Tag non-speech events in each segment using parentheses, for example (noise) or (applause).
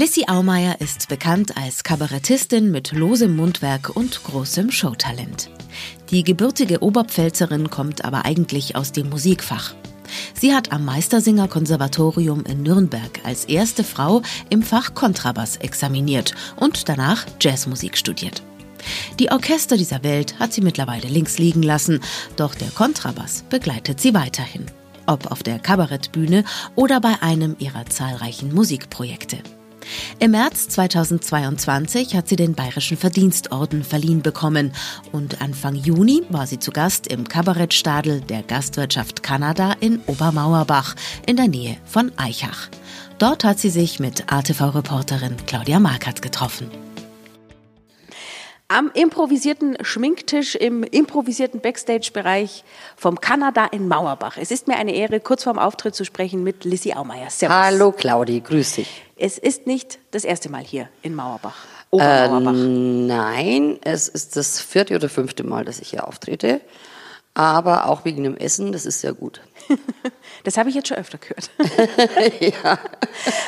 Lissy Aumeier ist bekannt als Kabarettistin mit losem Mundwerk und großem Showtalent. Die gebürtige Oberpfälzerin kommt aber eigentlich aus dem Musikfach. Sie hat am Meistersinger-Konservatorium in Nürnberg als erste Frau im Fach Kontrabass examiniert und danach Jazzmusik studiert. Die Orchester dieser Welt hat sie mittlerweile links liegen lassen, doch der Kontrabass begleitet sie weiterhin. Ob auf der Kabarettbühne oder bei einem ihrer zahlreichen Musikprojekte. Im März 2022 hat sie den Bayerischen Verdienstorden verliehen bekommen und Anfang Juni war sie zu Gast im Kabarettstadel der Gastwirtschaft Kanada in Obermauerbach in der Nähe von Eichach. Dort hat sie sich mit ATV-Reporterin Claudia Markert getroffen am improvisierten Schminktisch im improvisierten Backstage-Bereich vom Kanada in Mauerbach. Es ist mir eine Ehre, kurz vorm Auftritt zu sprechen mit Lissy Aumeier. Servus. Hallo Claudi, grüß dich. Es ist nicht das erste Mal hier in Mauerbach. Äh, nein, es ist das vierte oder fünfte Mal, dass ich hier auftrete aber auch wegen dem Essen, das ist sehr gut. (laughs) das habe ich jetzt schon öfter gehört. (laughs) ja.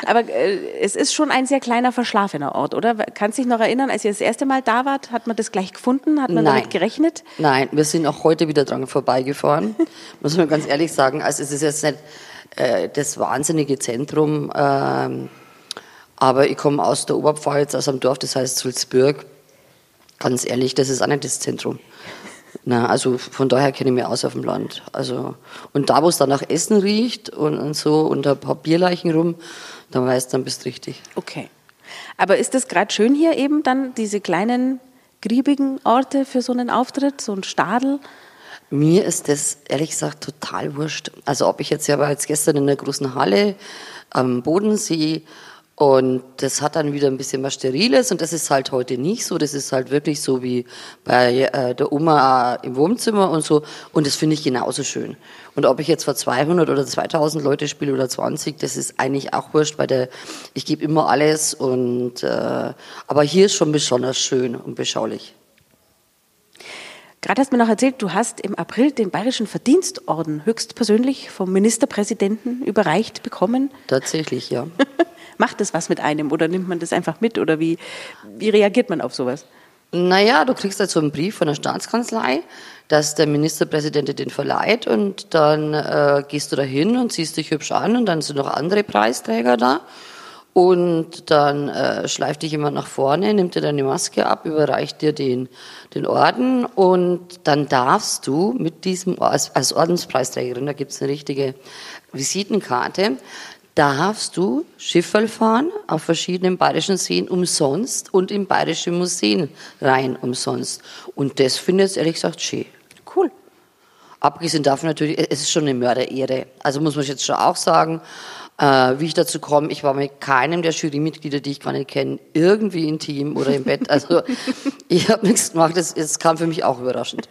Aber äh, es ist schon ein sehr kleiner, verschlafener Ort, oder? Kannst du dich noch erinnern, als ihr das erste Mal da wart, hat man das gleich gefunden? Hat man Nein. damit gerechnet? Nein, wir sind auch heute wieder dran vorbeigefahren, (laughs) muss man ganz ehrlich sagen. Also es ist jetzt nicht äh, das wahnsinnige Zentrum, äh, aber ich komme aus der Oberpfalz, aus einem Dorf, das heißt Sulzburg. Ganz ehrlich, das ist auch nicht das Zentrum. Na, also von daher kenne ich mich aus auf dem Land. Also, und da, wo es dann nach Essen riecht und, und so und ein paar Bierleichen rum, dann weißt du, dann bist du richtig. Okay. Aber ist das gerade schön hier eben dann, diese kleinen, griebigen Orte für so einen Auftritt, so ein Stadel? Mir ist das ehrlich gesagt total wurscht. Also ob ich jetzt ja war jetzt gestern in der großen Halle am Bodensee und das hat dann wieder ein bisschen was Steriles und das ist halt heute nicht so. Das ist halt wirklich so wie bei äh, der Oma im Wohnzimmer und so. Und das finde ich genauso schön. Und ob ich jetzt vor 200 oder 2000 Leute spiele oder 20, das ist eigentlich auch wurscht, weil der, ich gebe immer alles. Und, äh, aber hier ist schon besonders schön und beschaulich. Gerade hast du mir noch erzählt, du hast im April den Bayerischen Verdienstorden höchstpersönlich vom Ministerpräsidenten überreicht bekommen. Tatsächlich, ja. (laughs) Macht das was mit einem oder nimmt man das einfach mit oder wie, wie reagiert man auf sowas? Naja, du kriegst halt so einen Brief von der Staatskanzlei, dass der Ministerpräsident dir den verleiht und dann äh, gehst du da hin und ziehst dich hübsch an und dann sind noch andere Preisträger da. Und dann äh, schleift dich jemand nach vorne, nimmt dir deine Maske ab, überreicht dir den, den Orden und dann darfst du mit diesem, als, als Ordenspreisträgerin, da gibt's eine richtige Visitenkarte, darfst du Schifferl fahren auf verschiedenen bayerischen Seen umsonst und in bayerische Museen rein umsonst. Und das finde ich ehrlich gesagt schön. Cool. Abgesehen davon natürlich, es ist schon eine Mörderehre. Also muss man jetzt schon auch sagen, äh, wie ich dazu komme, ich war mit keinem der Jurymitglieder, die ich gar nicht kenne, irgendwie intim oder im Bett. Also (laughs) ich habe nichts gemacht, es kam für mich auch überraschend.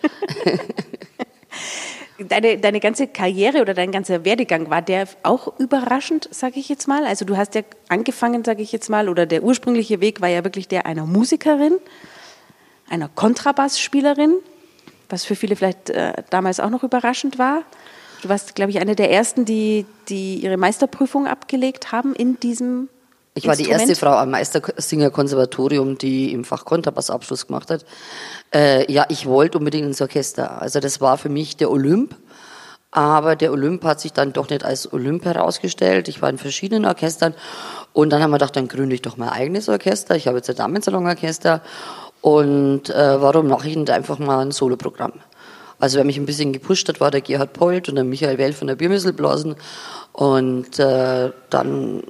Deine, deine ganze Karriere oder dein ganzer Werdegang, war der auch überraschend, sage ich jetzt mal? Also du hast ja angefangen, sage ich jetzt mal, oder der ursprüngliche Weg war ja wirklich der einer Musikerin, einer Kontrabassspielerin, was für viele vielleicht äh, damals auch noch überraschend war. Du warst, glaube ich, eine der ersten, die, die ihre Meisterprüfung abgelegt haben in diesem ich war die erste Frau am Meistersinger-Konservatorium, die im Fach Kontrabass Abschluss gemacht hat. Äh, ja, ich wollte unbedingt ins Orchester. Also das war für mich der Olymp. Aber der Olymp hat sich dann doch nicht als Olymp herausgestellt. Ich war in verschiedenen Orchestern. Und dann haben wir gedacht, dann gründe ich doch mein eigenes Orchester. Ich habe jetzt ein Damensalon-Orchester. Und äh, warum mache ich nicht einfach mal ein Soloprogramm? Also wer mich ein bisschen gepusht hat, war der Gerhard Polt und der Michael Well von der Biermüsselblasen. Und äh, dann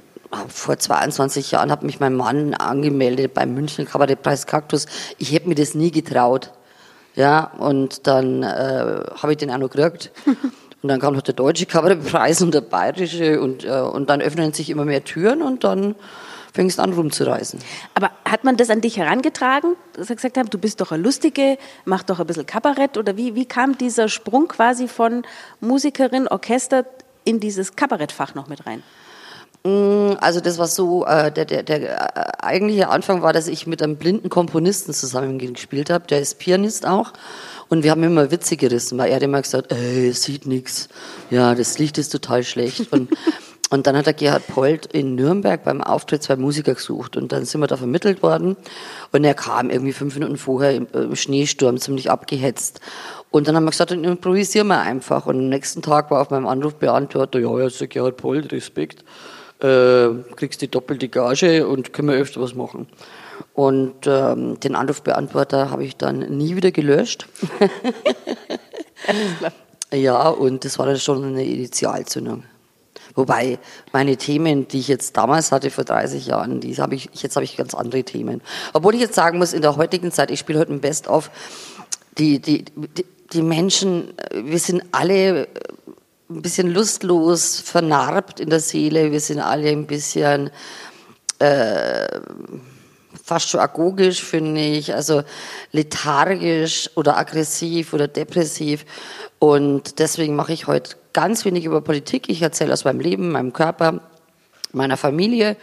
vor 22 Jahren hat mich mein Mann angemeldet beim München Kabarettpreis Kaktus. Ich hätte mir das nie getraut. Ja, und dann äh, habe ich den auch noch gekriegt. (laughs) Und dann kam noch der deutsche Kabarettpreis und der bayerische und, äh, und dann öffnen sich immer mehr Türen und dann fängst an rumzureisen. Aber hat man das an dich herangetragen, dass er gesagt hat, du bist doch eine Lustige, mach doch ein bisschen Kabarett oder wie, wie kam dieser Sprung quasi von Musikerin, Orchester in dieses Kabarettfach noch mit rein? Mm, also das war so, äh, der, der, der äh, eigentliche Anfang war, dass ich mit einem blinden Komponisten zusammen gespielt habe, der ist Pianist auch. Und wir haben immer Witze gerissen, weil er hat immer gesagt, ey, es sieht nix. Ja, das Licht ist total schlecht. Und, (laughs) Und dann hat der Gerhard Polt in Nürnberg beim Auftritt zwei Musiker gesucht und dann sind wir da vermittelt worden und er kam irgendwie fünf Minuten vorher im, im Schneesturm ziemlich abgehetzt und dann haben wir gesagt, dann improvisieren wir einfach und am nächsten Tag war auf meinem Anrufbeantworter, ja, ja, der Gerhard Polt, Respekt, äh, kriegst die doppelte Gage und können wir öfter was machen. Und ähm, den Anrufbeantworter habe ich dann nie wieder gelöscht. (laughs) ja, und das war dann schon eine Initialzündung. Wobei meine Themen, die ich jetzt damals hatte vor 30 Jahren, die habe ich jetzt habe ich ganz andere Themen. Obwohl ich jetzt sagen muss, in der heutigen Zeit, ich spiele heute ein Best of, die, die, die, die Menschen, wir sind alle ein bisschen lustlos, vernarbt in der Seele, wir sind alle ein bisschen äh, fast schon agogisch, finde ich, also lethargisch oder aggressiv oder depressiv. Und deswegen mache ich heute ganz wenig über Politik. Ich erzähle aus meinem Leben, meinem Körper, meiner Familie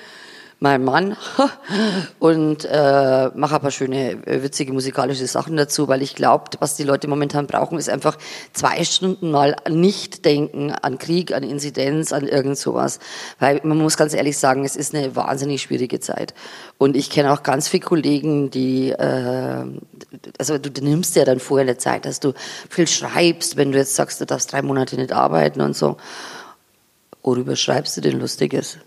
mein Mann (laughs) und äh, mache paar schöne, äh, witzige musikalische Sachen dazu, weil ich glaube, was die Leute momentan brauchen, ist einfach zwei Stunden mal nicht denken an Krieg, an Inzidenz, an irgend sowas. Weil man muss ganz ehrlich sagen, es ist eine wahnsinnig schwierige Zeit. Und ich kenne auch ganz viele Kollegen, die, äh, also du nimmst ja dann vorher eine Zeit, dass du viel schreibst, wenn du jetzt sagst, du darfst drei Monate nicht arbeiten und so. Worüber schreibst du denn Lustiges?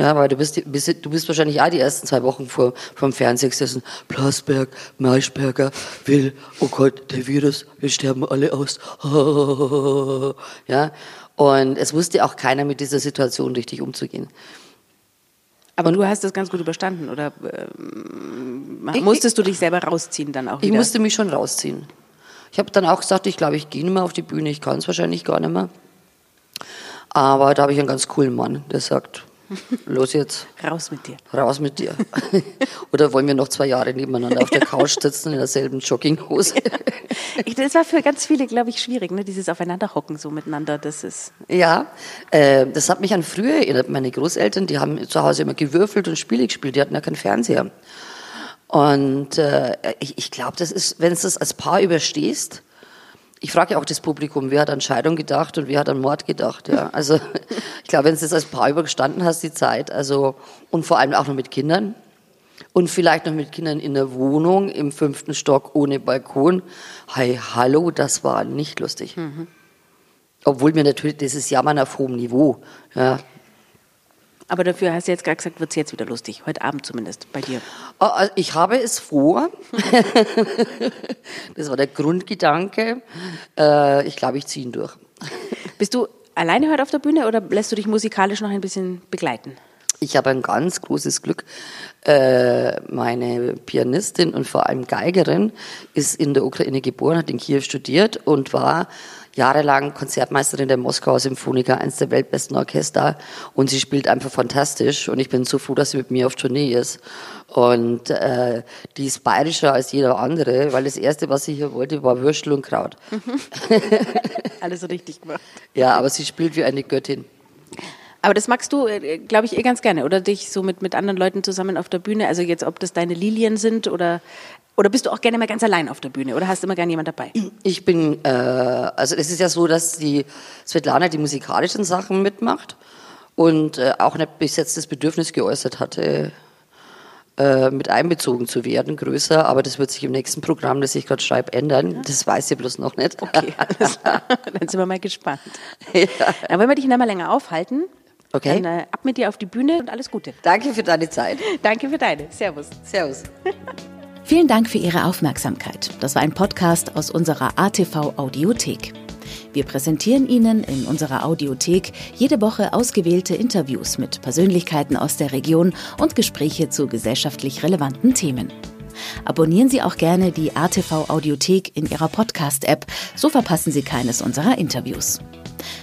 Ja, weil du bist, bist, du bist wahrscheinlich auch die ersten zwei Wochen vor, vom Fernseher gesessen. Plasberg, Maischberger, will, oh Gott, der Virus, wir sterben alle aus. (laughs) Ja, und es wusste auch keiner mit dieser Situation richtig umzugehen. Aber du hast das ganz gut überstanden, oder äh, musstest du dich selber rausziehen dann auch wieder? Ich musste mich schon rausziehen. Ich habe dann auch gesagt, ich glaube, ich gehe nicht mehr auf die Bühne, ich kann es wahrscheinlich gar nicht mehr. Aber da habe ich einen ganz coolen Mann, der sagt, Los jetzt. Raus mit dir. Raus mit dir. (laughs) Oder wollen wir noch zwei Jahre nebeneinander auf der Couch sitzen in derselben Jogginghose? (laughs) das war für ganz viele, glaube ich, schwierig, ne? dieses Aufeinanderhocken so miteinander. Das ist. Ja, äh, das hat mich an früher erinnert. Meine Großeltern, die haben zu Hause immer gewürfelt und Spiele gespielt. Die hatten ja keinen Fernseher. Und äh, ich, ich glaube, das ist, wenn du das als Paar überstehst, ich frage ja auch das Publikum, wer hat an Scheidung gedacht und wer hat an Mord gedacht. Ja. Also ich glaube, wenn du das als Paar übergestanden hast, die Zeit, also und vor allem auch noch mit Kindern und vielleicht noch mit Kindern in der Wohnung im fünften Stock ohne Balkon. Hey, hallo, das war nicht lustig. Mhm. Obwohl mir natürlich, das ist Jammern auf hohem Niveau. Ja. Aber dafür hast du jetzt gerade gesagt, wird es jetzt wieder lustig. Heute Abend zumindest, bei dir. Oh, also ich habe es vor. (laughs) das war der Grundgedanke. Äh, ich glaube, ich ziehe ihn durch. Bist du alleine heute auf der Bühne oder lässt du dich musikalisch noch ein bisschen begleiten? Ich habe ein ganz großes Glück. Äh, meine Pianistin und vor allem Geigerin ist in der Ukraine geboren, hat in Kiew studiert und war jahrelang Konzertmeisterin der Moskauer Symphoniker, eines der weltbesten Orchester. Und sie spielt einfach fantastisch. Und ich bin so froh, dass sie mit mir auf Tournee ist. Und äh, die ist bayerischer als jeder andere, weil das Erste, was sie hier wollte, war Würstel und Kraut. (laughs) Alles so richtig gemacht. Ja, aber sie spielt wie eine Göttin. Aber das magst du, äh, glaube ich, eh ganz gerne, oder dich so mit, mit anderen Leuten zusammen auf der Bühne. Also jetzt, ob das deine Lilien sind oder oder bist du auch gerne mal ganz allein auf der Bühne oder hast du immer gerne jemand dabei? Ich bin, äh, also es ist ja so, dass die Svetlana die musikalischen Sachen mitmacht und äh, auch ein besetztes Bedürfnis geäußert hatte, äh, mit einbezogen zu werden, größer, aber das wird sich im nächsten Programm, das ich gerade schreibe, ändern. Ja. Das weiß ich bloß noch nicht. Okay, (laughs) (laughs) alles klar. Dann sind wir mal gespannt. Ja. Dann wollen wir dich noch mal länger aufhalten. Okay. Dann äh, ab mit dir auf die Bühne und alles Gute. Danke für deine Zeit. (laughs) Danke für deine. Servus. Servus. (laughs) Vielen Dank für Ihre Aufmerksamkeit. Das war ein Podcast aus unserer ATV Audiothek. Wir präsentieren Ihnen in unserer Audiothek jede Woche ausgewählte Interviews mit Persönlichkeiten aus der Region und Gespräche zu gesellschaftlich relevanten Themen. Abonnieren Sie auch gerne die ATV Audiothek in Ihrer Podcast-App, so verpassen Sie keines unserer Interviews.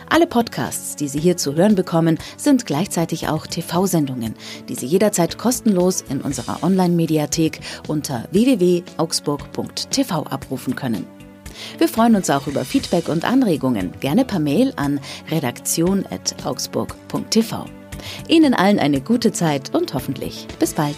Alle Podcasts, die Sie hier zu hören bekommen, sind gleichzeitig auch TV-Sendungen, die Sie jederzeit kostenlos in unserer Online-Mediathek unter www.augsburg.tv abrufen können. Wir freuen uns auch über Feedback und Anregungen, gerne per Mail an redaktion.augsburg.tv. Ihnen allen eine gute Zeit und hoffentlich bis bald.